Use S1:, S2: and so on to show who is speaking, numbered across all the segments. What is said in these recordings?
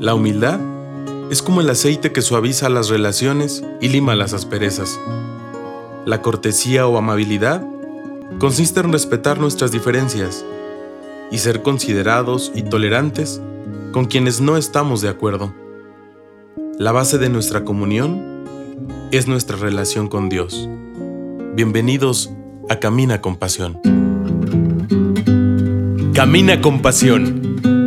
S1: La humildad es como el aceite que suaviza las relaciones y lima las asperezas. La cortesía o amabilidad consiste en respetar nuestras diferencias y ser considerados y tolerantes con quienes no estamos de acuerdo. La base de nuestra comunión es nuestra relación con Dios. Bienvenidos a Camina con Pasión.
S2: Camina con Pasión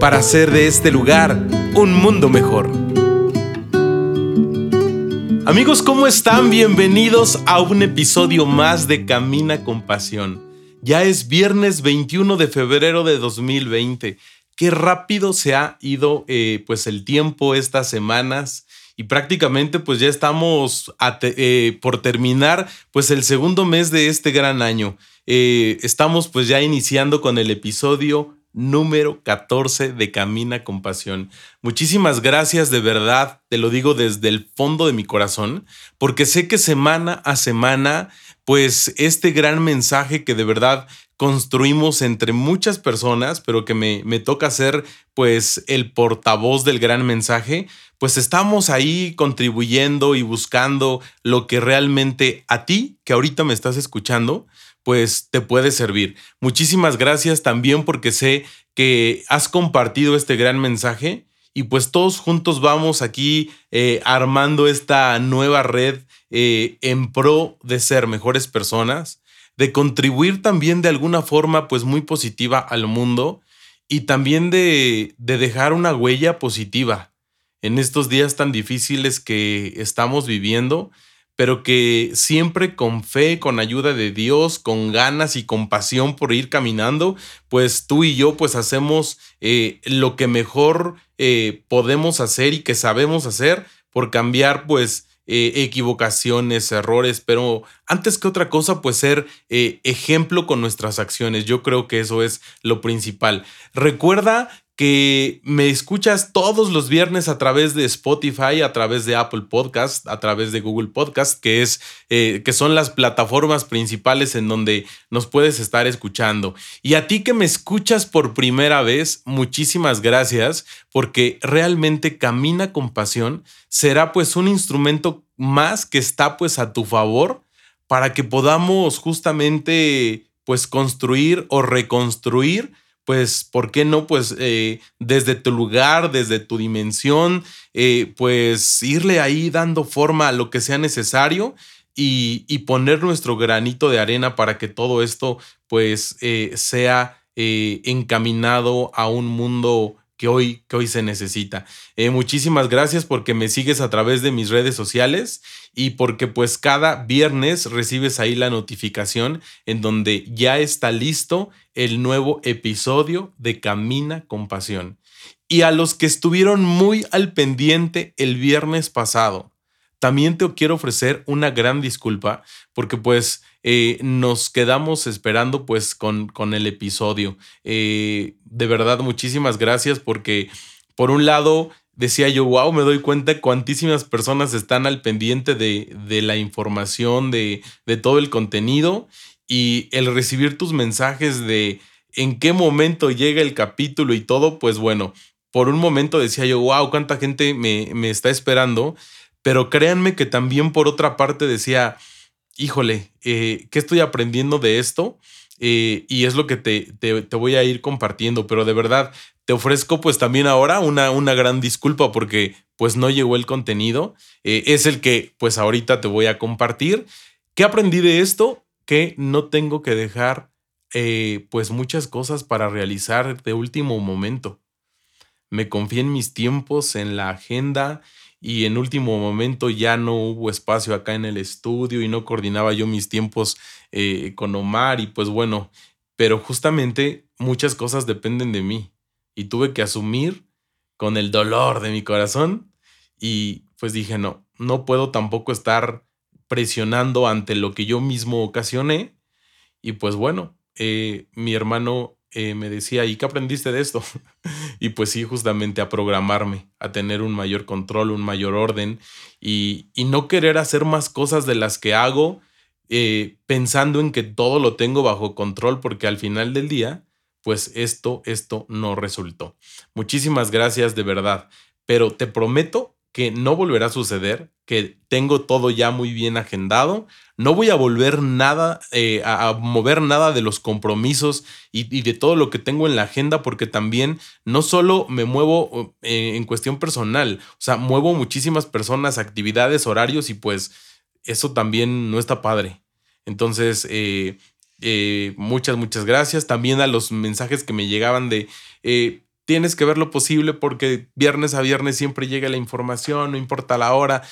S2: para hacer de este lugar un mundo mejor. Amigos, ¿cómo están? Bienvenidos a un episodio más de Camina con Pasión. Ya es viernes 21 de febrero de 2020. Qué rápido se ha ido eh, pues el tiempo estas semanas y prácticamente pues ya estamos eh, por terminar pues el segundo mes de este gran año. Eh, estamos pues ya iniciando con el episodio número 14 de Camina con Pasión. Muchísimas gracias de verdad, te lo digo desde el fondo de mi corazón, porque sé que semana a semana, pues este gran mensaje que de verdad construimos entre muchas personas, pero que me, me toca ser pues el portavoz del gran mensaje, pues estamos ahí contribuyendo y buscando lo que realmente a ti, que ahorita me estás escuchando, pues te puede servir. Muchísimas gracias también porque sé que has compartido este gran mensaje y pues todos juntos vamos aquí eh, armando esta nueva red eh, en pro de ser mejores personas, de contribuir también de alguna forma pues muy positiva al mundo y también de, de dejar una huella positiva en estos días tan difíciles que estamos viviendo pero que siempre con fe, con ayuda de Dios, con ganas y con pasión por ir caminando, pues tú y yo pues hacemos eh, lo que mejor eh, podemos hacer y que sabemos hacer por cambiar pues eh, equivocaciones, errores, pero antes que otra cosa, pues ser ejemplo con nuestras acciones. Yo creo que eso es lo principal. Recuerda que me escuchas todos los viernes a través de Spotify, a través de Apple Podcast, a través de Google Podcast, que, es, eh, que son las plataformas principales en donde nos puedes estar escuchando. Y a ti que me escuchas por primera vez, muchísimas gracias, porque realmente Camina con Pasión será pues un instrumento más que está pues a tu favor para que podamos justamente pues construir o reconstruir pues, ¿por qué no? Pues eh, desde tu lugar, desde tu dimensión, eh, pues irle ahí dando forma a lo que sea necesario y, poner nuestro granito de arena para que todo esto pues eh, sea encaminado a un mundo que hoy, que hoy se necesita. Eh, muchísimas gracias porque me sigues a través de mis redes sociales y porque pues cada viernes recibes ahí la notificación en donde ya está listo el nuevo episodio de Camina con Pasión. Y a los que estuvieron muy al pendiente el viernes pasado, también te quiero ofrecer una gran disculpa porque pues eh, nos quedamos esperando pues con, con el episodio. Eh, de verdad, muchísimas gracias porque por un lado decía yo, wow, me doy cuenta cuantísimas personas están al pendiente de, de la información, de, de todo el contenido y el recibir tus mensajes de en qué momento llega el capítulo y todo, pues bueno, por un momento decía yo, wow, cuánta gente me, me está esperando. Pero créanme que también por otra parte decía, híjole, eh, ¿qué estoy aprendiendo de esto? Eh, y es lo que te, te, voy a ir compartiendo, pero de verdad te ofrezco pues también ahora una, una gran disculpa porque pues no llegó el contenido, eh, es el que pues ahorita te voy a compartir. ¿Qué aprendí de esto? Que no tengo que dejar pues muchas cosas para realizar de último momento. Me confié en mis tiempos, en la agenda, y en último momento ya no hubo espacio acá en el estudio y no coordinaba yo mis tiempos eh, con Omar y pues bueno, pero justamente muchas cosas dependen de mí y tuve que asumir con el dolor de mi corazón
S1: y pues dije, no, no puedo tampoco estar presionando ante lo que yo mismo ocasioné. Y pues bueno, eh, mi hermano eh, me decía, ¿y qué aprendiste de esto? y pues sí, justamente a programarme, a tener un mayor control, un mayor orden y, y no querer hacer más cosas de las que hago eh, pensando en que todo lo tengo bajo control porque al final del día, pues esto, esto no resultó. Muchísimas gracias de verdad, pero te prometo que no volverá a suceder, que tengo todo ya muy bien agendado, no voy a volver nada, eh, a, mover nada de los compromisos y, de todo lo que tengo en la agenda, porque también no solo me muevo eh, en cuestión personal, o sea, muevo muchísimas personas, actividades, horarios y pues eso también no está padre. Entonces, eh, eh, muchas, muchas gracias. También a los mensajes que me llegaban de, eh, tienes que ver lo posible porque viernes a viernes siempre llega la información, no importa la hora.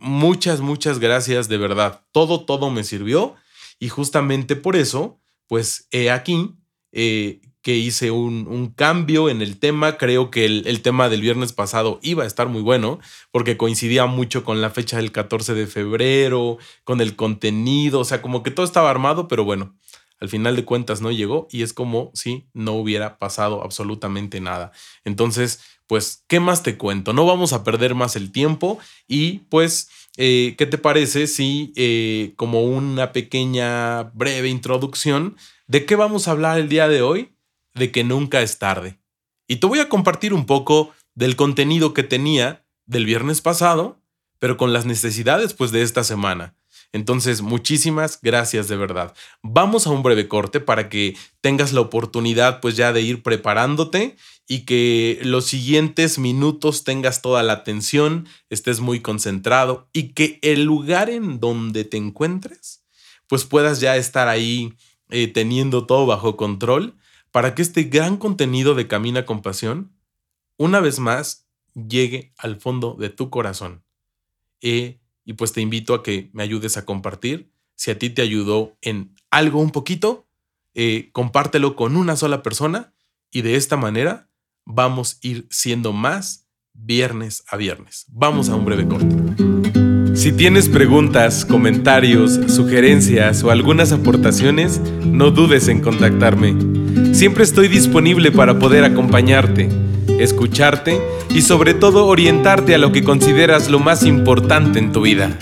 S1: muchas, muchas gracias, de verdad. Todo, todo me sirvió. Y justamente por eso, pues he aquí que hice un, cambio en el tema. Creo que el, tema del viernes pasado iba a estar muy bueno porque coincidía mucho con la fecha del 14 de febrero, con el contenido, o sea, como que todo estaba armado, pero bueno, al final de cuentas no llegó y es como si no hubiera pasado absolutamente nada. Entonces, pues, ¿qué más te cuento? No vamos a perder más el tiempo y pues... Eh, ¿Qué te parece si, eh, como una pequeña breve introducción, de qué vamos a hablar el día de hoy? de que nunca es tarde. Y te voy a compartir un poco del contenido que tenía del viernes pasado, pero con las necesidades pues de esta semana. Entonces, muchísimas gracias de verdad. Vamos a un breve corte para que tengas la oportunidad pues ya de ir preparándote y que los siguientes minutos tengas toda la atención, estés muy concentrado y que el lugar en donde te encuentres pues puedas ya estar ahí eh, teniendo todo bajo control para que este gran contenido de Camina con Pasión, una vez más, llegue al fondo de tu corazón. Eh, y pues te invito a que me ayudes a compartir. Si a ti te ayudó en algo un poquito, eh, compártelo con una sola persona y de esta manera vamos a ir siendo más viernes a viernes. Vamos a un breve corte. Si tienes preguntas, comentarios, sugerencias o algunas aportaciones, no dudes en contactarme. Siempre estoy disponible para poder acompañarte, escucharte y sobre todo orientarte a lo que consideras lo más importante en tu vida.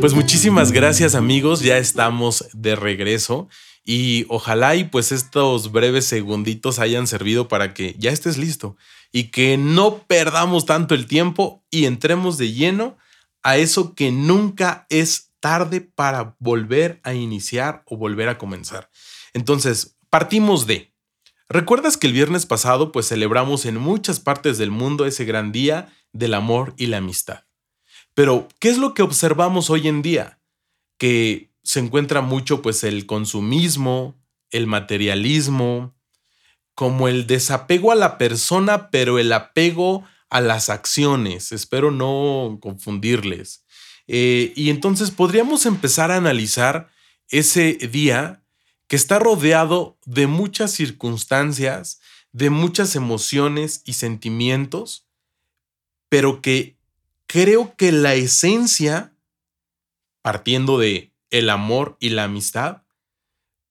S1: Pues muchísimas gracias amigos, ya estamos de regreso y ojalá y pues estos breves segunditos hayan servido para que ya estés listo y que no perdamos tanto el tiempo y entremos de lleno a eso que nunca es tarde para volver a iniciar o volver a comenzar. Entonces, partimos de, ¿recuerdas que el viernes pasado pues celebramos en muchas partes del mundo ese gran día del amor y la amistad? Pero, ¿qué es lo que observamos hoy en día? Que se encuentra mucho pues el consumismo, el materialismo, como el desapego a la persona, pero el apego a las acciones. Espero no confundirles. Eh, y entonces podríamos empezar a analizar ese día que está rodeado de muchas circunstancias, de muchas emociones y sentimientos, pero que creo que la esencia, partiendo de el amor y la amistad,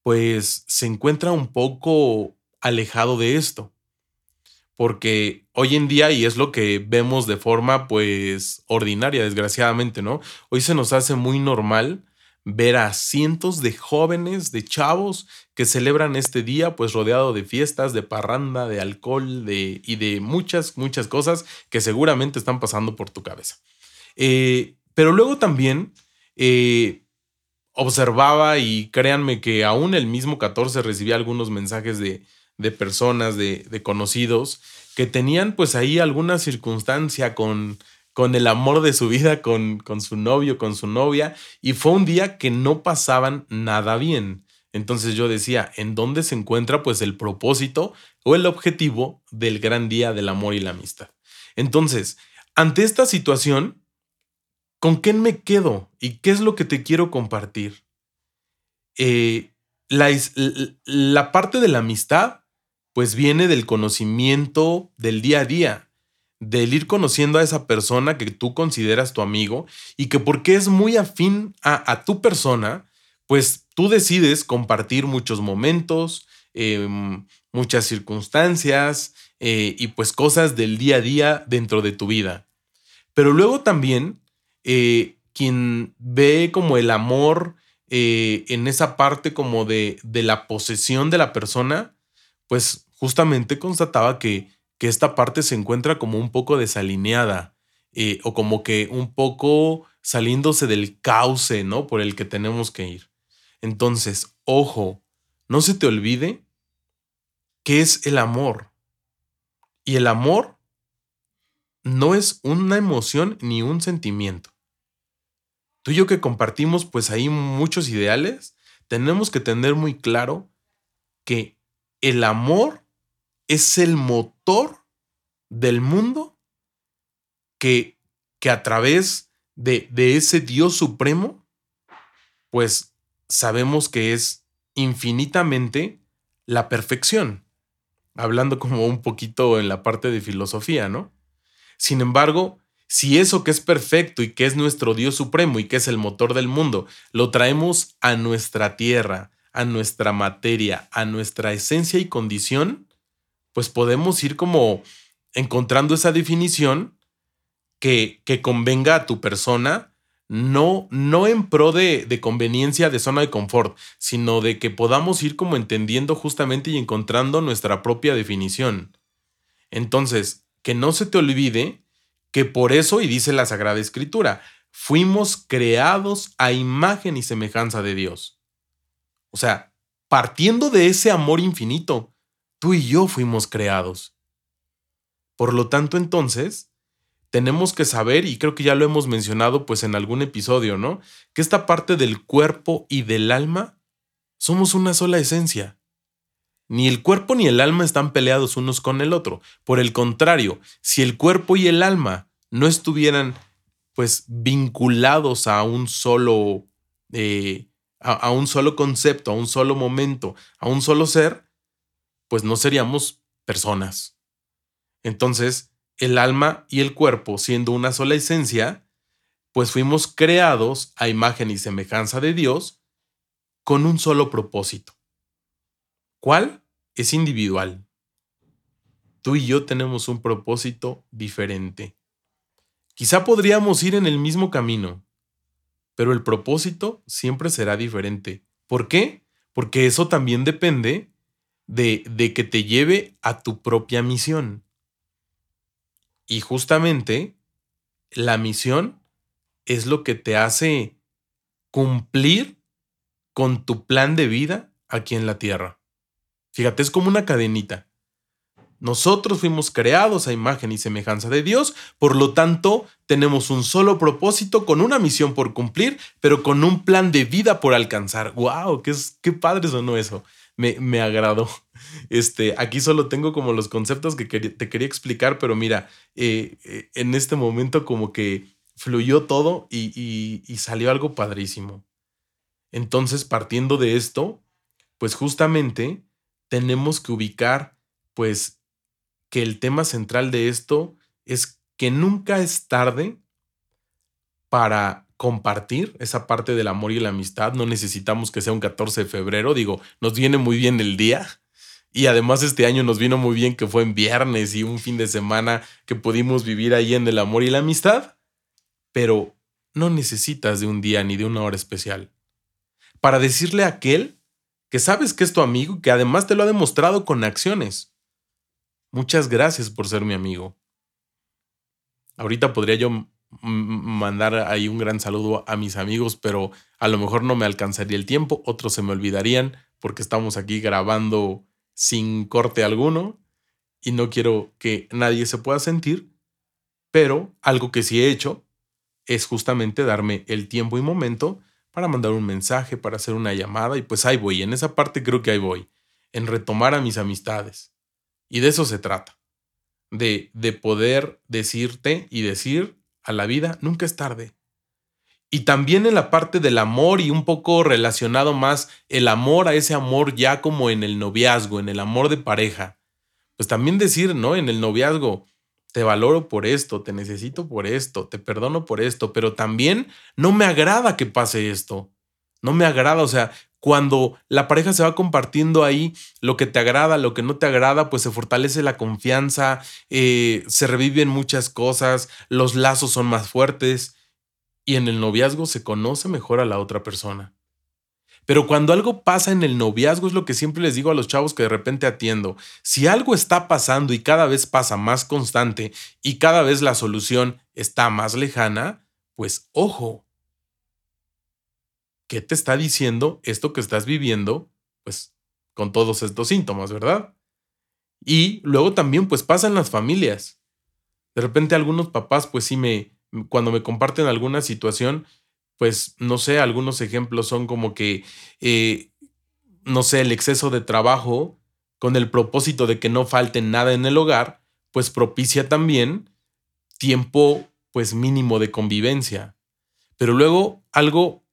S1: pues se encuentra un poco alejado de esto. Porque hoy en día, y es lo que vemos de forma pues ordinaria, desgraciadamente, ¿no? Hoy se nos hace muy normal ver a cientos de jóvenes, de chavos que celebran este día pues rodeado de fiestas, de parranda, de alcohol de, y de muchas, muchas cosas que seguramente están pasando por tu cabeza. Eh, pero luego también eh, observaba y créanme que aún el mismo 14 recibía algunos mensajes de, personas, de, conocidos, que tenían pues ahí alguna circunstancia con, con el amor de su vida, con, con su novio, con su novia, y fue un día que no pasaban nada bien. Entonces yo decía, ¿en dónde se encuentra pues el propósito o el objetivo del gran día del amor y la amistad? Entonces, ante esta situación, ¿Con qué me quedo? ¿Y qué es lo que te quiero compartir? Eh, la, la parte de la amistad, pues viene del conocimiento del día a día, del ir conociendo a esa persona que tú consideras tu amigo y que porque es muy afín a, tu persona, pues tú decides compartir muchos momentos, em, muchas circunstancias eh, y pues cosas del día a día dentro de tu vida. Pero luego también eh, quien ve como el amor eh, en esa parte como de, de la posesión de la persona, pues justamente constataba que, que esta parte se encuentra como un poco desalineada eh, o como que un poco saliéndose del cauce, ¿no? Por el que tenemos que ir. Entonces, ojo, no se te olvide qué es el amor. Y el amor no es una emoción ni un sentimiento. Tú y yo que compartimos pues ahí muchos ideales, tenemos que tener muy claro que el amor es el motor del mundo que, que a través de, de ese Dios supremo, pues sabemos que es infinitamente la perfección. Hablando como un poquito en la parte de filosofía, ¿no? Sin embargo, si eso que es perfecto y que es nuestro Dios supremo y que es el motor del mundo, lo traemos a nuestra tierra, a nuestra materia, a nuestra esencia y condición, pues podemos ir como encontrando esa definición que, que convenga a tu persona, no, no en pro de, de, conveniencia de zona de confort, sino de que podamos ir como entendiendo justamente y encontrando nuestra propia definición. Entonces, que no se te olvide que por eso, y dice la Sagrada Escritura, fuimos creados a imagen y semejanza de Dios. O sea, partiendo de ese amor infinito, Tú y yo fuimos creados. Por lo tanto, entonces, tenemos que saber, y creo que ya lo hemos mencionado pues en algún episodio, ¿no? Que esta parte del cuerpo y del alma somos una sola esencia. Ni el cuerpo ni el alma están peleados unos con el otro. Por el contrario, si el cuerpo y el alma no estuvieran pues vinculados a un solo, eh, a un solo concepto, a un solo momento, a un solo ser, pues no seríamos personas. Entonces, el alma y el cuerpo, siendo una sola esencia, pues fuimos creados a imagen y semejanza de Dios con un solo propósito. ¿Cuál? Es individual. Tú y yo tenemos un propósito diferente. Quizá podríamos ir en el mismo camino, pero el propósito siempre será diferente. ¿Por qué? Porque eso también depende de, que te lleve a tu propia misión. Y justamente la misión es lo que te hace cumplir con tu plan de vida aquí en la tierra. Fíjate, es como una cadenita. Nosotros fuimos creados a imagen y semejanza de Dios, por lo tanto tenemos un solo propósito con una misión por cumplir, pero con un plan de vida por alcanzar. ¡Wow! ¡Qué, qué padre sonó eso! Me, agradó. Este, aquí solo tengo como los conceptos que te quería explicar, pero mira, eh, eh, en este momento como que fluyó todo y, y salió algo padrísimo. Entonces, partiendo de esto, pues justamente tenemos que ubicar, pues, que el tema central de esto es que nunca es tarde para compartir esa parte del amor y la amistad. No necesitamos que sea un 14 de febrero. Digo, nos viene muy bien el día. Y además este año nos vino muy bien que fue en viernes y un fin de semana que pudimos vivir ahí en el amor y la amistad. Pero no necesitas de un día ni de una hora especial. Para decirle a aquel que sabes que es tu amigo y que además te lo ha demostrado con acciones. Muchas gracias por ser mi amigo. Ahorita podría yo mandar ahí un gran saludo a mis amigos, pero a lo mejor no me alcanzaría el tiempo, otros se me olvidarían porque estamos aquí grabando sin corte alguno y no quiero que nadie se pueda sentir, pero algo que sí he hecho es justamente darme el tiempo y momento para mandar un mensaje, para hacer una llamada y pues ahí voy, en esa parte creo que ahí voy, en retomar a mis amistades. Y de eso se trata, de, de poder decirte y decir a la vida, nunca es tarde. Y también en la parte del amor y un poco relacionado más el amor a ese amor ya como en el noviazgo, en el amor de pareja. pues también decir, ¿no? En el noviazgo, te valoro por esto, te necesito por esto, te perdono por esto, pero también no me agrada que pase esto. No me agrada, o sea, cuando la pareja se va compartiendo ahí lo que te agrada, lo que no te agrada, pues se fortalece la confianza, eh, se reviven muchas cosas, los lazos son más fuertes y en el noviazgo se conoce mejor a la otra persona. Pero cuando algo pasa en el noviazgo es lo que siempre les digo a los chavos que de repente atiendo. Si algo está pasando y cada vez pasa más constante y cada vez la solución está más lejana, pues ojo. ¿Qué te está diciendo esto que estás viviendo? Pues con todos estos síntomas, ¿verdad? Y luego también pues pasa en las familias. De repente algunos papás pues sí me, cuando me comparten alguna situación, pues no sé, algunos ejemplos son como que, eh, no sé, el exceso de trabajo con el propósito de que no falte nada en el hogar, pues propicia también tiempo pues mínimo de convivencia. Pero luego algo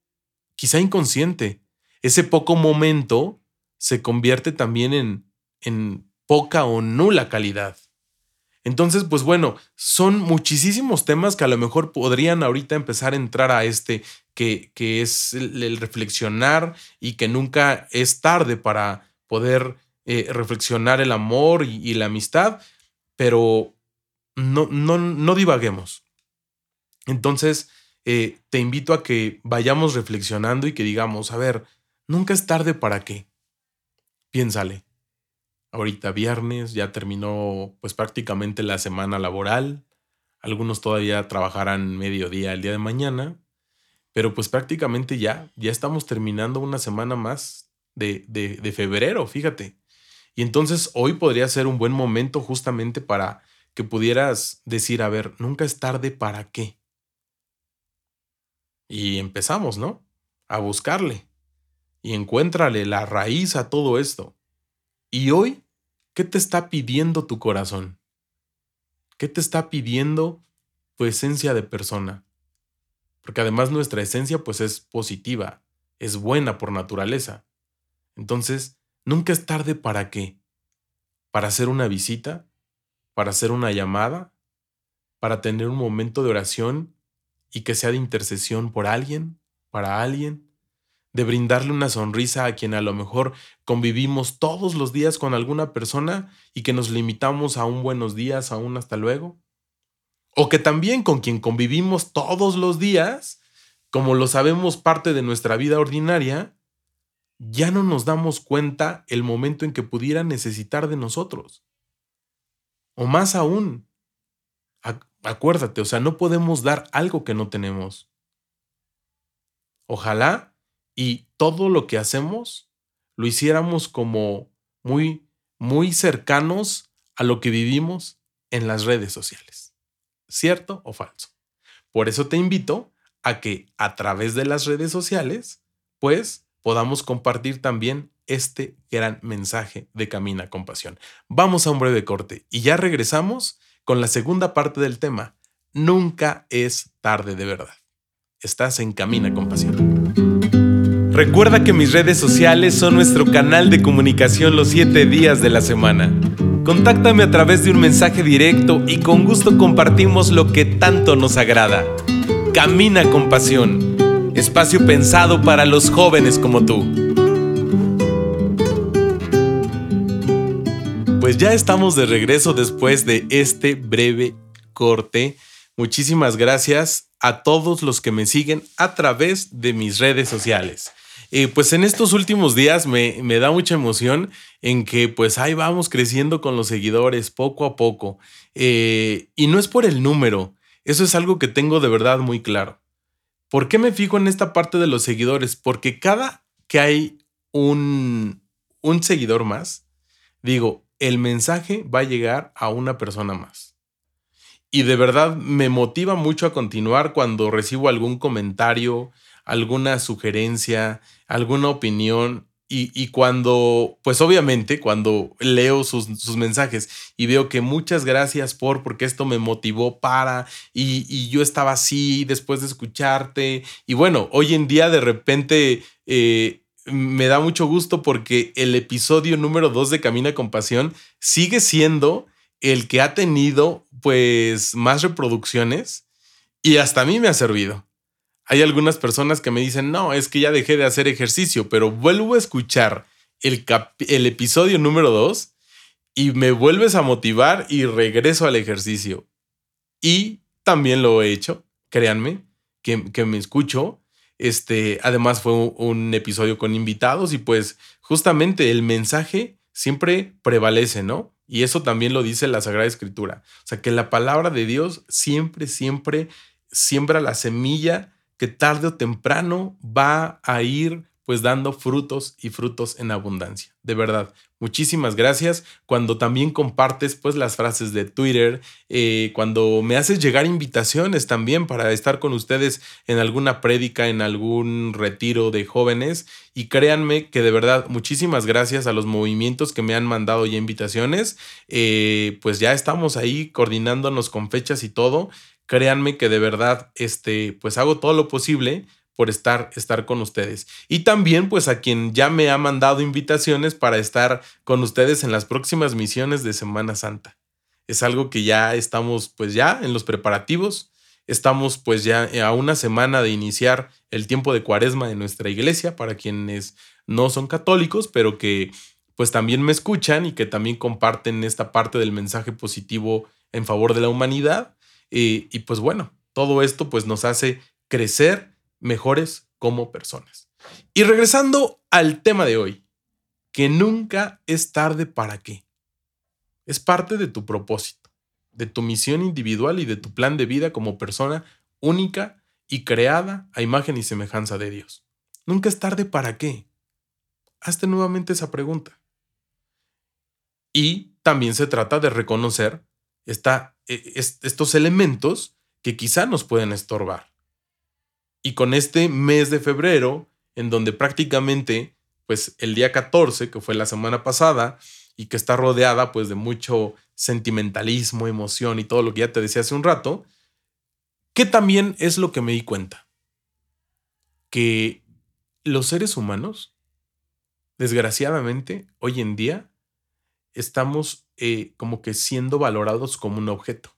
S1: quizá inconsciente, ese poco momento se convierte también en, en poca o nula calidad. Entonces, pues bueno, son muchísimos temas que a lo mejor podrían ahorita empezar a entrar a este, que, que es el, reflexionar y que nunca es tarde para poder eh, reflexionar el amor y, la amistad, pero no, no, no divaguemos. Entonces, eh, te invito a que vayamos reflexionando y que digamos, a ver, nunca es tarde para qué. Piénsale ahorita viernes, ya terminó pues prácticamente la semana laboral, algunos todavía trabajarán mediodía el día de mañana, pero pues prácticamente ya, ya estamos terminando una semana más de, de, de febrero, fíjate. Y entonces hoy podría ser un buen momento justamente para que pudieras decir, a ver, nunca es tarde para qué. Y empezamos, ¿no? A buscarle. Y encuéntrale la raíz a todo esto. Y hoy ¿Qué te está pidiendo tu corazón? ¿Qué te está pidiendo tu esencia de persona? Porque además nuestra esencia pues es positiva, es buena por naturaleza. Entonces, nunca es tarde para qué? Para hacer una visita, para hacer una llamada, para tener un momento de oración y que sea de intercesión por alguien, para alguien, de brindarle una sonrisa a quien a lo mejor convivimos todos los días con alguna persona y que nos limitamos a un buenos días, a un hasta luego. O que también con quien convivimos todos los días, como lo sabemos parte de nuestra vida ordinaria, ya no nos damos cuenta el momento en que pudiera necesitar de nosotros. O más aún, acuérdate, o sea, no podemos dar algo que no tenemos. Ojalá y todo lo que hacemos lo hiciéramos como muy, muy cercanos a lo que vivimos en las redes sociales. ¿Cierto o falso? Por eso te invito a que a través de las redes sociales, pues podamos compartir también este gran mensaje de Camina con Pasión. Vamos a un breve corte y ya regresamos con la segunda parte del tema. Nunca es tarde de verdad. Estás en Camina con Pasión. Recuerda que mis redes sociales son nuestro canal de comunicación los 7 días de la semana. Contáctame a través de un mensaje directo y con gusto compartimos lo que tanto nos agrada. Camina con pasión. Espacio pensado para los jóvenes como tú. Pues ya estamos de regreso después de este breve corte. Muchísimas gracias a todos los que me siguen a través de mis redes sociales. Eh, pues en estos últimos días me, da mucha emoción en que pues ahí vamos creciendo con los seguidores poco a poco. Eh, y no es por el número, eso es algo que tengo de verdad muy claro. ¿Por qué me fijo en esta parte de los seguidores? Porque cada que hay un, un seguidor más, digo, el mensaje va a llegar a una persona más. Y de verdad me motiva mucho a continuar cuando recibo algún comentario, alguna sugerencia, alguna opinión. Y, cuando, pues obviamente, cuando leo sus, mensajes y veo que muchas gracias por, porque esto me motivó para, y, yo estaba así después de escucharte. Y bueno, hoy en día de repente, eh,
S2: me da mucho gusto porque el episodio número 2 de Camina con Pasión sigue siendo el que ha tenido pues más reproducciones y hasta a mí me ha servido. Hay algunas personas que me dicen, no, es que ya dejé de hacer ejercicio, pero vuelvo a escuchar el, episodio número 2 y me vuelves a motivar y regreso al ejercicio. Y también lo he hecho, créanme, que me escucho este, además fue un, episodio con invitados y pues justamente el mensaje siempre prevalece, ¿no? Y eso también lo dice la Sagrada Escritura. O sea, que la palabra de Dios siempre, siempre siembra la semilla que tarde o temprano va a ir pues dando frutos y frutos en abundancia. De verdad, muchísimas gracias. Cuando también compartes pues las frases de Twitter, eh, cuando me haces llegar invitaciones también para estar con ustedes en alguna prédica, en algún retiro de jóvenes. Y créanme que de verdad, muchísimas gracias a los movimientos que me han mandado ya invitaciones. Eh, pues ya estamos ahí coordinándonos con fechas y todo. Créanme que de verdad, este, pues hago todo lo posible por estar, estar con ustedes. Y también pues a quien ya me ha mandado invitaciones para estar con ustedes en las próximas misiones de Semana Santa. Es algo que ya estamos pues ya en los preparativos. Estamos pues ya a una semana de iniciar el tiempo de cuaresma en nuestra iglesia para quienes no son católicos, pero que pues también me escuchan y que también comparten esta parte del mensaje positivo en favor de la humanidad. y pues bueno, todo esto pues nos hace crecer mejores como personas. Y regresando al tema de hoy, que nunca es tarde para qué. Es parte de tu propósito, de tu misión individual y de tu plan de vida como persona única y creada a imagen y semejanza de Dios. Nunca es tarde para qué. Hazte nuevamente esa pregunta. Y también se trata de reconocer e, estos elementos que quizá nos pueden estorbar. Y con este mes de febrero, en donde prácticamente, pues el día 14, que fue la semana pasada, y que está rodeada pues de mucho sentimentalismo, emoción y todo lo que ya te decía hace un rato, que también es lo que me di cuenta. Que los seres humanos, desgraciadamente, hoy en día, estamos eh, como que siendo valorados como un objeto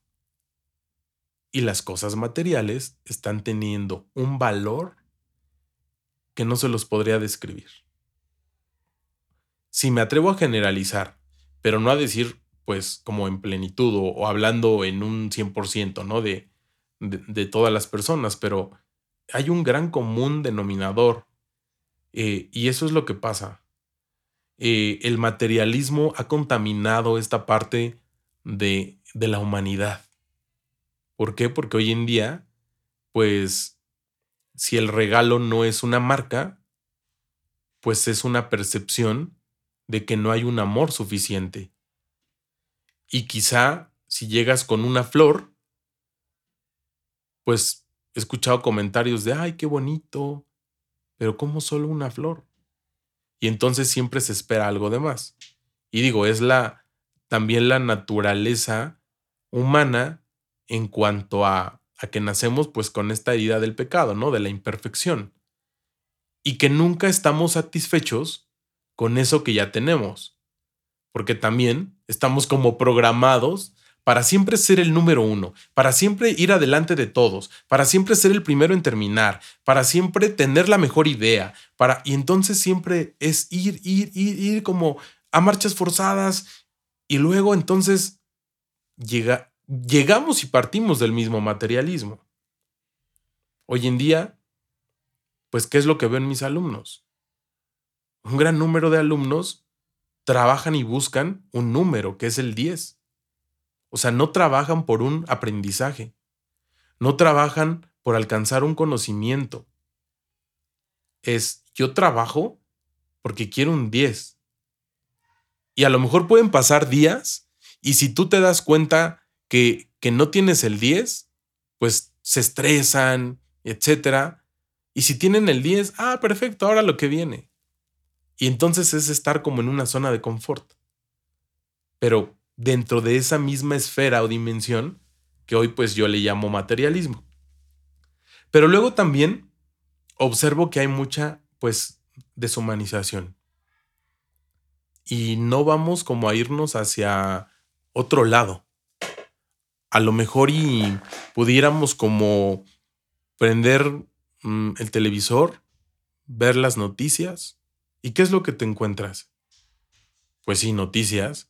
S2: y las cosas materiales están teniendo un valor que no se los podría describir. Si me atrevo a generalizar, pero no a decir pues como en plenitud o, hablando en un 100%, ¿no? De, de, todas las personas, pero hay un gran común denominador eh, y eso es lo que pasa. Eh, el materialismo ha contaminado esta parte de, de la humanidad. ¿Por qué? Porque hoy en día, pues, si el regalo no es una marca, pues es una percepción de que no hay un amor suficiente. Y quizá si llegas con una flor, pues he escuchado comentarios de, ay, qué bonito, pero ¿cómo solo una flor? Y entonces siempre se espera algo de más. Y digo, es la también la naturaleza humana en cuanto a, a que nacemos pues con esta herida del pecado, ¿no? De la imperfección. Y que nunca estamos satisfechos con eso que ya tenemos. Porque también estamos como programados para siempre ser el número uno, para siempre ir adelante de todos, para siempre ser el primero en terminar, para siempre tener la mejor idea, para y entonces siempre es ir, ir, ir, ir como a marchas forzadas y luego entonces llega llegamos y partimos del mismo materialismo. Hoy en día, pues, ¿qué es lo que ven mis alumnos? Un gran número de alumnos trabajan y buscan un número, que es el 10. O sea, no trabajan por un aprendizaje, no trabajan por alcanzar un conocimiento. Es, yo trabajo porque quiero un 10. Y a lo mejor pueden pasar días y si tú te das cuenta que, que no tienes el 10, pues se estresan, etcétera. Y si tienen el 10, ah, perfecto, ahora lo que viene. Y entonces es estar como en una zona de confort. Pero dentro de esa misma esfera o dimensión que hoy pues yo le llamo materialismo. Pero luego también observo que hay mucha pues
S1: deshumanización. Y no vamos como a irnos hacia otro lado. A lo mejor y pudiéramos como prender mm, el televisor, ver las noticias. ¿Y qué es lo que te encuentras? Pues sí, noticias,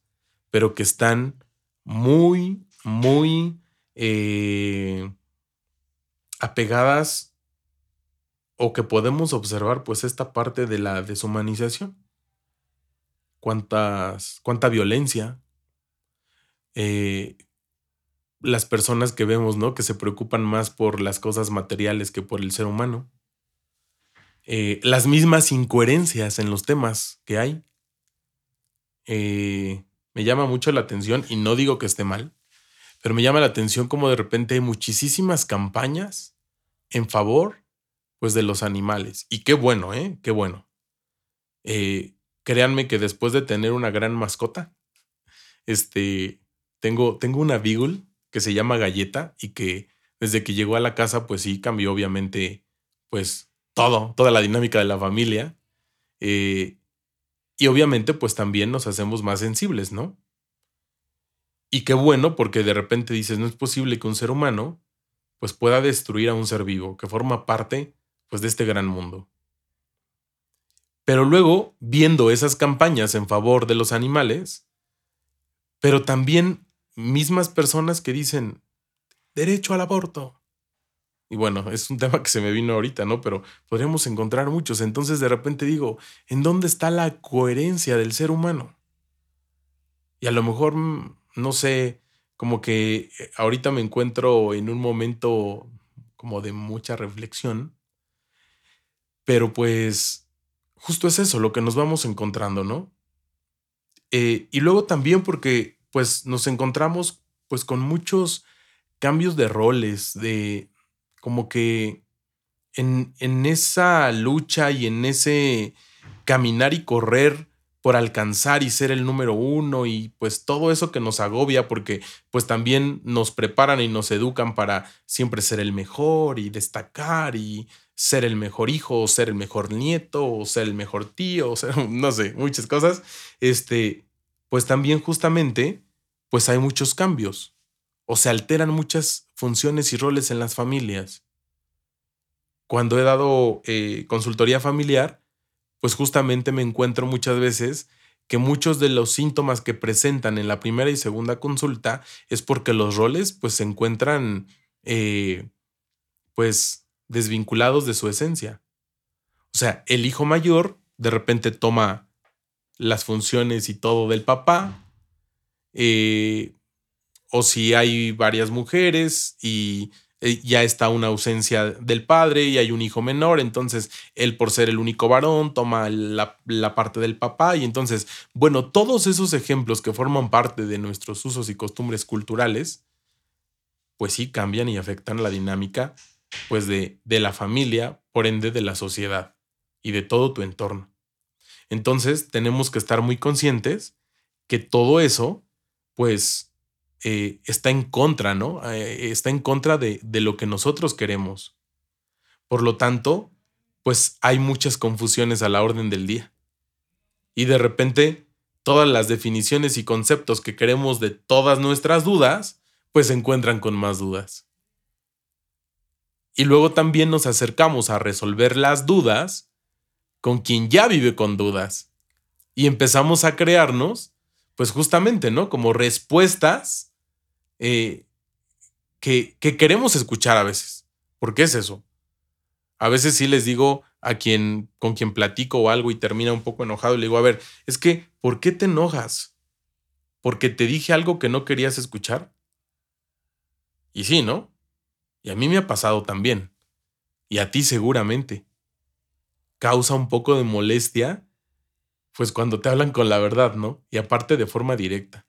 S1: pero que están muy, muy eh, apegadas o que podemos observar pues esta parte de la deshumanización. Cuántas, cuánta violencia. Eh, las personas que vemos, ¿no? Que se preocupan más por las cosas materiales que por el ser humano. Eh, las mismas incoherencias en los temas que hay. Eh, me llama mucho la atención y no digo que esté mal, pero me llama la atención como de repente hay muchísimas campañas en favor pues de los animales. Y qué bueno, ¿eh? Qué bueno. Eh, créanme que después de tener una gran mascota, este, tengo, tengo una Beagle que se llama Galleta y que desde que llegó a la casa, pues sí, cambió obviamente, pues todo, toda la dinámica de la familia. Eh, y obviamente, pues también nos hacemos más sensibles, ¿no? Y qué bueno, porque de repente dices, no es posible que un ser humano, pues pueda destruir a un ser vivo que forma parte pues de este gran mundo. Pero luego, viendo esas campañas en favor de los animales, pero también mismas personas que dicen derecho al aborto. Y bueno, es un tema que se me vino ahorita, ¿no? Pero podríamos encontrar muchos. Entonces de repente digo, ¿en dónde está la coherencia del ser humano? Y a lo mejor, mm, no sé, como que eh, ahorita me encuentro en un momento como de mucha reflexión pero pues justo es eso lo que nos vamos encontrando, ¿no? Eh, y luego también porque pues nos encontramos pues con muchos cambios de roles, de como que en, en esa lucha y en ese caminar y correr por alcanzar y ser el número uno y pues todo eso que nos agobia porque pues también nos preparan y nos educan para siempre ser el mejor y destacar y ser el mejor hijo o ser el mejor nieto o ser el mejor tío o ser, no sé, muchas cosas, este, pues también justamente pues hay muchos cambios o se alteran muchas funciones y roles en las familias. Cuando he dado eh, consultoría familiar, pues justamente me encuentro muchas veces que muchos de los síntomas que presentan en la primera y segunda consulta es porque los roles pues se encuentran eh, pues desvinculados de su esencia. O sea, el hijo mayor de repente toma las funciones y todo del papá, eh, o si hay varias mujeres y eh, ya está una ausencia del padre y hay un hijo menor, entonces él por ser el único varón toma la, la, parte del papá y entonces, bueno, todos esos ejemplos que forman parte de nuestros usos y costumbres culturales, pues sí cambian y afectan la dinámica pues de, de la familia, por ende de la sociedad y de todo tu entorno. Entonces tenemos que estar muy conscientes que todo eso, pues eh, está en contra, ¿no? Eh, está en contra de, de lo que nosotros queremos. Por lo tanto, pues hay muchas confusiones a la orden del día. Y de repente, todas las definiciones y conceptos que queremos de todas nuestras dudas, pues se encuentran con más dudas. Y luego también nos acercamos a resolver las dudas con quien ya vive con dudas. Y empezamos a crearnos, pues justamente, ¿no? Como respuestas eh, que, que queremos escuchar a veces. ¿Por qué es eso? A veces sí les digo a quien con quien platico o algo y termina un poco enojado y le digo, a ver, es que, ¿por qué te enojas? ¿Porque te dije algo que no querías escuchar? Y sí, ¿no? Y a mí me ha pasado también. Y a ti seguramente. Causa un poco de molestia, pues cuando te hablan con la verdad, ¿no? Y aparte de forma directa.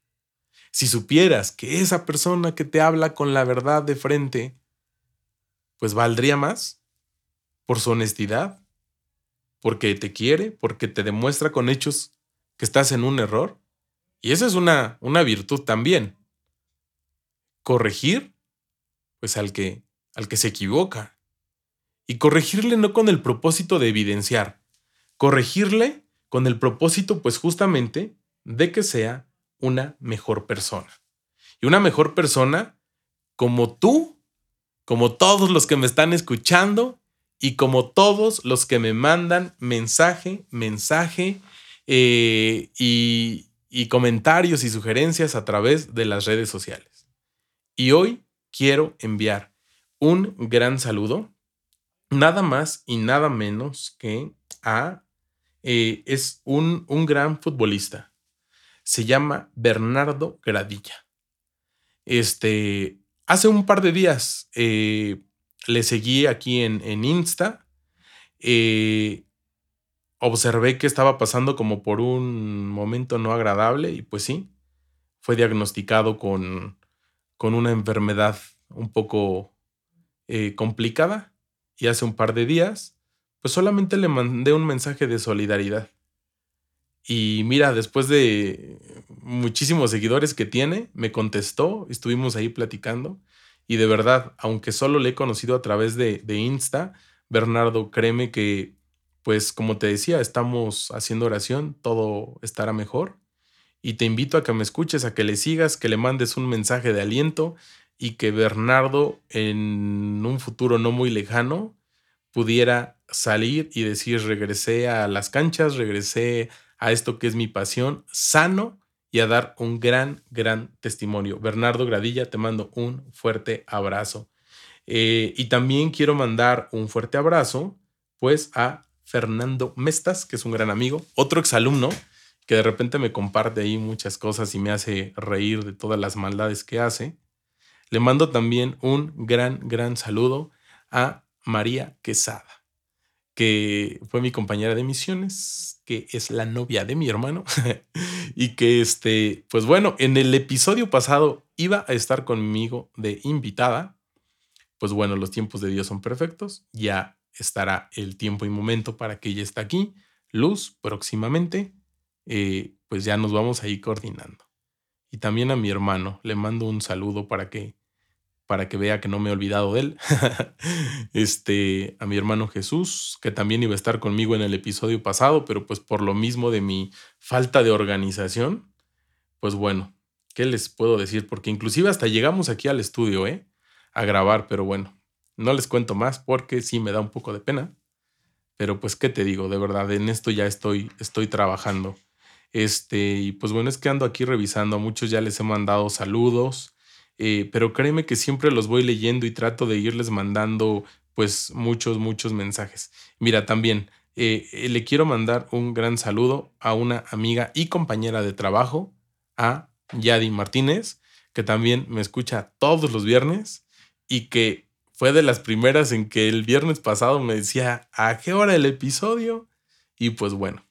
S1: Si supieras que esa persona que te habla con la verdad de frente, pues valdría más por su honestidad, porque te quiere, porque te demuestra con hechos que estás en un error. Y esa es una, una virtud también. Corregir, pues al que, al que se equivoca. Y corregirle no con el propósito de evidenciar, corregirle con el propósito, pues justamente, de que sea una mejor persona. Y una mejor persona como tú, como todos los que me están escuchando y como todos los que me mandan mensaje, mensaje eh, y, y comentarios y sugerencias a través de las redes sociales. Y hoy quiero enviar un gran saludo, nada más y nada menos que a... Eh, es un, un gran futbolista. Se llama Bernardo Gradilla. Este, hace un par de días eh, le seguí aquí en, en Insta. Eh, observé que estaba pasando como por un momento no agradable y pues sí, fue diagnosticado con, con una enfermedad un poco complicada y hace un par de días, pues solamente le mandé un mensaje de solidaridad. Y mira, después de muchísimos seguidores que tiene, me contestó, estuvimos ahí platicando. Y de verdad, aunque solo le he conocido a través de, de Insta, Bernardo, créeme que, pues como te decía, estamos haciendo oración, todo estará mejor. Y te invito a que me escuches, a que le sigas, que le mandes un mensaje de aliento y que Bernardo en un futuro no muy lejano pudiera salir y decir regresé a las canchas, regresé a esto que es mi pasión, sano y a dar un gran, gran testimonio. Bernardo Gradilla, te mando un fuerte abrazo. Eh, y también quiero mandar un fuerte abrazo, pues, a Fernando Mestas, que es un gran amigo, otro exalumno, que de repente me comparte ahí muchas cosas y me hace reír de todas las maldades que hace. Le mando también un gran, gran saludo a María Quesada, que fue mi compañera de misiones, que es la novia de mi hermano, y que este, pues bueno, en el episodio pasado iba a estar conmigo de invitada. Pues bueno, los tiempos de Dios son perfectos, ya estará el tiempo y momento para que ella esté aquí. Luz, próximamente, eh, pues ya nos vamos a ir coordinando. Y también a mi hermano, le mando un saludo para que para que vea que no me he olvidado de él. este, a mi hermano Jesús, que también iba a estar conmigo en el episodio pasado, pero pues por lo mismo de mi falta de organización, pues bueno, ¿qué les puedo decir? Porque inclusive hasta llegamos aquí al estudio, ¿eh? A grabar, pero bueno, no les cuento más porque sí me da un poco de pena. Pero pues, ¿qué te digo? De verdad, en esto ya estoy, estoy trabajando. Este, y pues bueno, es que ando aquí revisando, a muchos ya les he mandado saludos, eh, pero créeme que siempre los voy leyendo y trato de irles mandando pues muchos, muchos mensajes. Mira, también eh, eh, le quiero mandar un gran saludo a una amiga y compañera de trabajo, a Yadi Martínez, que también me escucha todos los viernes y que fue de las primeras en que el viernes pasado me decía, ¿a qué hora el episodio? Y pues bueno,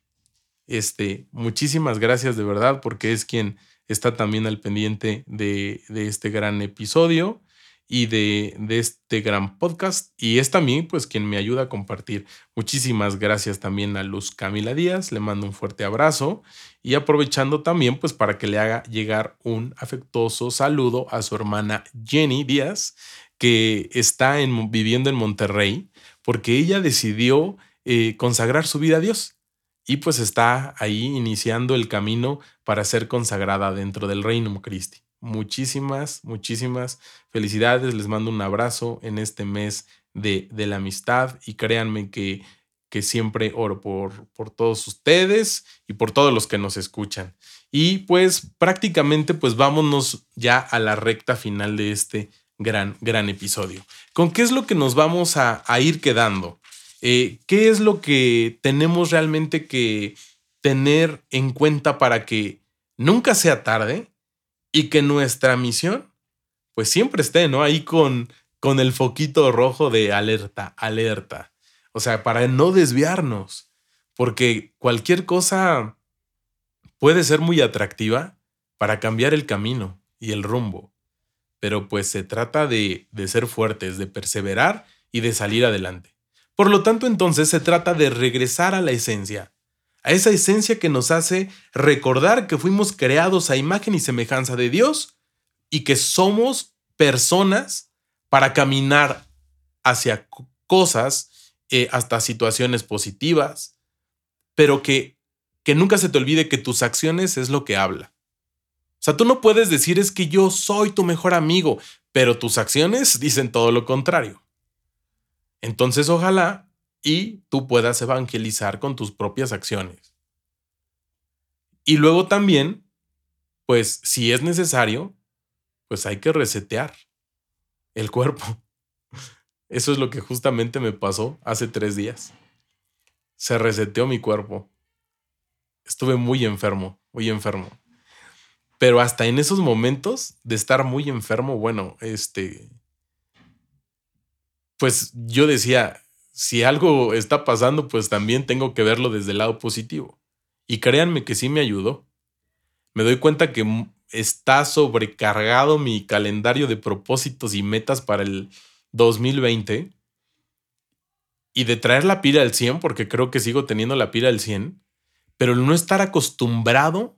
S1: este, muchísimas gracias de verdad porque es quien está también al pendiente de, este gran episodio y de, de, este gran podcast. Y es también pues quien me ayuda a compartir. Muchísimas gracias también a Luz Camila Díaz. Le mando un fuerte abrazo. Y aprovechando también pues para que le haga llegar un afectuoso saludo a su hermana Jenny Díaz, que está en, viviendo en Monterrey, porque ella decidió eh, consagrar su vida a Dios y pues está ahí iniciando el camino para ser consagrada dentro del Reino Christi. Muchísimas, muchísimas felicidades. Les mando un abrazo en este mes de, de la amistad y créanme que, que siempre oro por, por todos ustedes y por todos los que nos escuchan. Y pues prácticamente pues vámonos ya a la recta final de este gran, gran episodio. ¿Con qué es lo que nos vamos a, a ir quedando? Eh, ¿Qué es lo que tenemos realmente que tener en cuenta para que nunca sea tarde y que nuestra misión pues siempre esté, ¿no? Ahí con, con el foquito rojo de alerta, alerta. O sea, para no desviarnos, porque cualquier cosa puede ser muy atractiva para cambiar el camino y el rumbo, pero pues se trata de, de ser fuertes, de perseverar y de salir adelante. Por lo tanto, entonces se trata de regresar a la esencia, a esa esencia que nos hace recordar que fuimos creados a imagen y semejanza de Dios y que somos personas para caminar hacia cosas, eh, hasta situaciones positivas,
S2: pero que, que nunca se te olvide que tus acciones es lo que habla. O sea, tú no puedes decir es que yo soy tu mejor amigo, pero tus acciones dicen todo lo contrario. Entonces, ojalá y tú puedas evangelizar con tus propias acciones. Y luego también, pues si es necesario, pues hay que resetear el cuerpo. Eso es lo que justamente me pasó hace tres días. Se reseteó mi cuerpo. Estuve muy enfermo, muy enfermo. Pero hasta en esos momentos de estar muy enfermo, bueno, este, pues yo decía, si algo está pasando, pues también tengo que verlo desde el lado positivo. Y créanme que sí me ayudó. Me doy cuenta que está sobrecargado mi calendario de propósitos y metas para el 2020 y de traer la pila al 100, porque creo que sigo teniendo la pila al 100, pero el no estar acostumbrado,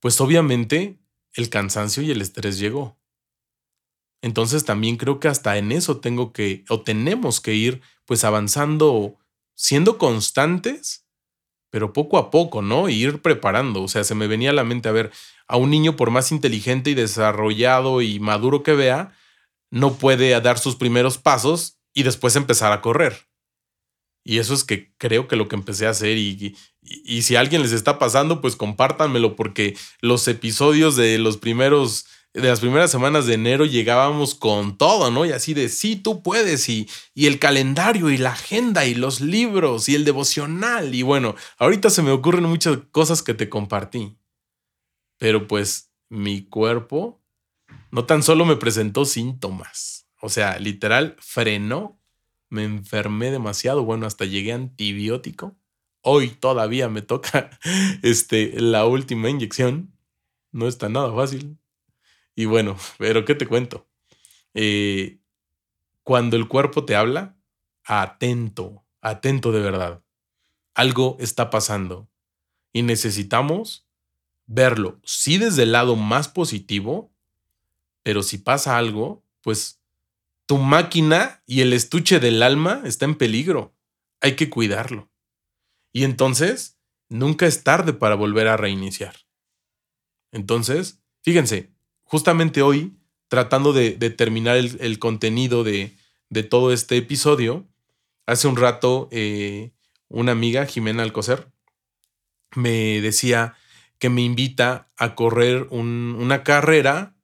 S2: pues obviamente el cansancio y el estrés llegó. Entonces también creo que hasta en eso tengo que o tenemos que ir pues avanzando, siendo constantes, pero poco a poco, ¿no? ir preparando. O sea, se me venía a la mente a ver a un niño por más inteligente y desarrollado y maduro que vea, no puede dar sus primeros pasos y después empezar a correr. Y eso es que creo que lo que empecé a hacer y, y, si a alguien les está pasando, pues compártanmelo porque los episodios de los primeros de las primeras semanas de enero llegábamos con todo, ¿no? Y así de, sí, tú puedes, y, y el calendario, y la agenda, y los libros, y el devocional, y bueno, ahorita se me ocurren muchas cosas que te compartí. Pero pues mi cuerpo no tan solo me presentó síntomas, o sea, literal frenó, me enfermé demasiado, bueno, hasta llegué a antibiótico. Hoy todavía me toca este, la última inyección. No está nada fácil. Y bueno, pero ¿qué te cuento? Eh, cuando el cuerpo te habla, atento, atento de verdad. Algo está pasando y necesitamos verlo, sí desde el lado más positivo, pero si pasa algo, pues tu máquina y el estuche del alma está en peligro. Hay que cuidarlo. Y entonces, nunca es tarde para volver a reiniciar. Entonces, fíjense, justamente hoy, tratando de, terminar el, contenido de, todo este episodio, hace un rato eh, una amiga, Jimena Alcocer, me decía que me invita a correr una carrera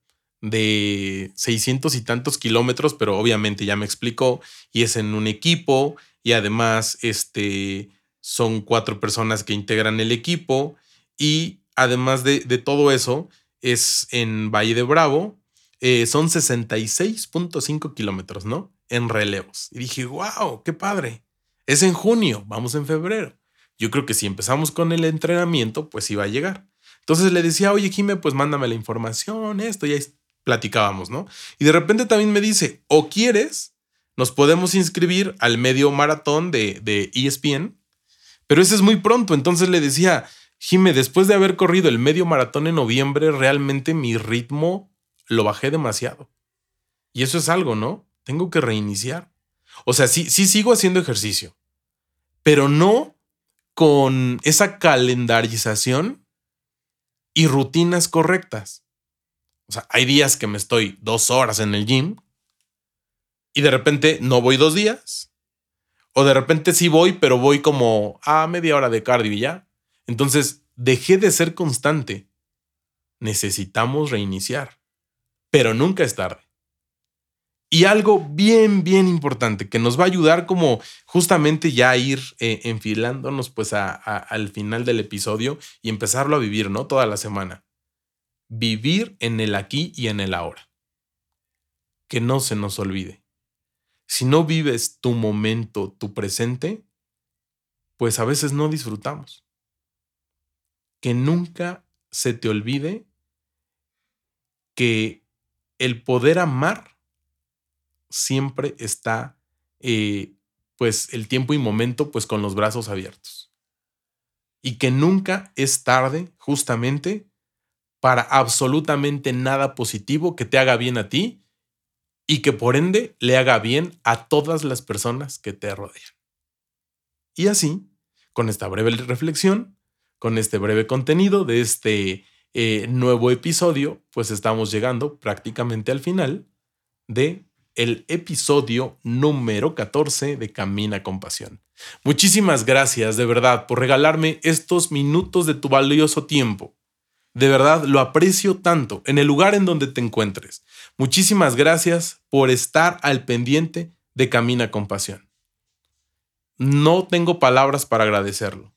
S2: de 600 y tantos kilómetros, pero obviamente ya me explicó, y es en un equipo, y además este, son cuatro personas que integran el equipo, y además de, todo eso, es en Valle de Bravo, eh, son 66.5 kilómetros, ¿no? En relevos. Y dije, wow, qué padre. Es en junio, vamos en febrero yo creo que si empezamos con el entrenamiento, pues iba a llegar. Entonces le decía, oye, Jime, pues mándame la información, esto, y ahí platicábamos, ¿no? Y de repente también me dice, o quieres, nos podemos inscribir al medio maratón de, de ESPN, pero ese es muy pronto. Entonces le decía, Jime, después de haber corrido el medio maratón en noviembre, realmente mi ritmo lo bajé demasiado. Y eso es algo, ¿no? Tengo que reiniciar. O sea, sí, sí sigo haciendo ejercicio, pero no con esa calendarización y rutinas correctas. O sea, hay días que me estoy dos horas en el gym y de repente no voy dos días. O de repente sí voy, pero voy como a media hora de cardio y ya. Entonces, dejé de ser constante. Necesitamos reiniciar, pero nunca es tarde. Y algo bien, bien importante que nos va a ayudar como justamente ya ir eh, enfilándonos pues al final del episodio y empezarlo a vivir, ¿no? Toda la semana. Vivir en el aquí y en el ahora. Que no se nos olvide. Si no vives tu momento, tu presente, pues a veces no disfrutamos. Que nunca se te olvide que el poder amar siempre está, eh, pues, el tiempo y momento, pues, con los brazos abiertos. Y que nunca es tarde, justamente, para absolutamente nada positivo que te haga bien a ti y que por ende le haga bien a todas las personas que te rodean. Y así, con esta breve reflexión, con este breve contenido de este eh, nuevo episodio, pues estamos llegando prácticamente al final de el episodio número 14 de Camina con Pasión. Muchísimas gracias de verdad por regalarme estos minutos de tu valioso tiempo. De verdad lo aprecio tanto en el lugar en donde te encuentres. Muchísimas gracias por estar al pendiente de Camina con Pasión. No tengo palabras para agradecerlo,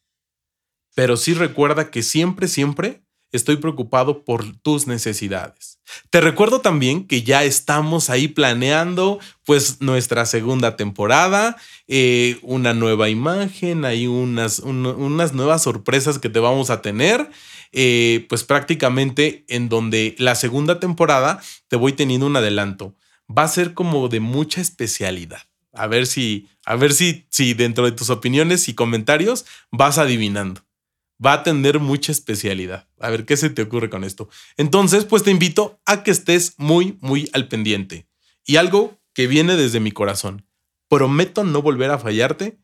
S2: pero sí recuerda que siempre, siempre estoy preocupado por tus necesidades. Te recuerdo también que ya estamos ahí planeando pues nuestra segunda temporada, eh, una nueva imagen, hay unas, unas nuevas sorpresas que te vamos a tener. Eh, pues prácticamente en donde la segunda temporada te voy teniendo un adelanto. Va a ser como de mucha especialidad. A ver si, a ver si, si dentro de tus opiniones y comentarios vas adivinando va a tener mucha especialidad. A ver qué se te ocurre con esto. Entonces, pues te invito a que estés muy, muy al pendiente. Y algo que viene desde mi corazón. Prometo no volver a fallarte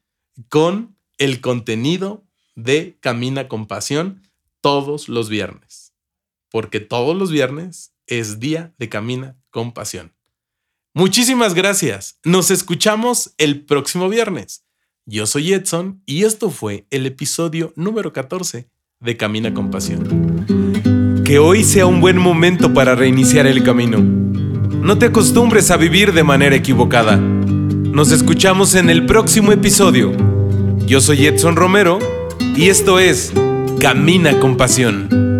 S2: con el contenido de Camina con Pasión todos los viernes. Porque todos los viernes es día de Camina con Pasión. Muchísimas gracias. Nos escuchamos el próximo viernes. Yo soy Edson y esto fue el episodio número 14 de Camina con Pasión. Que hoy sea un buen momento para reiniciar el camino. No te acostumbres a vivir de manera equivocada. Nos escuchamos en el próximo episodio. Yo soy Edson Romero y esto es Camina con Pasión.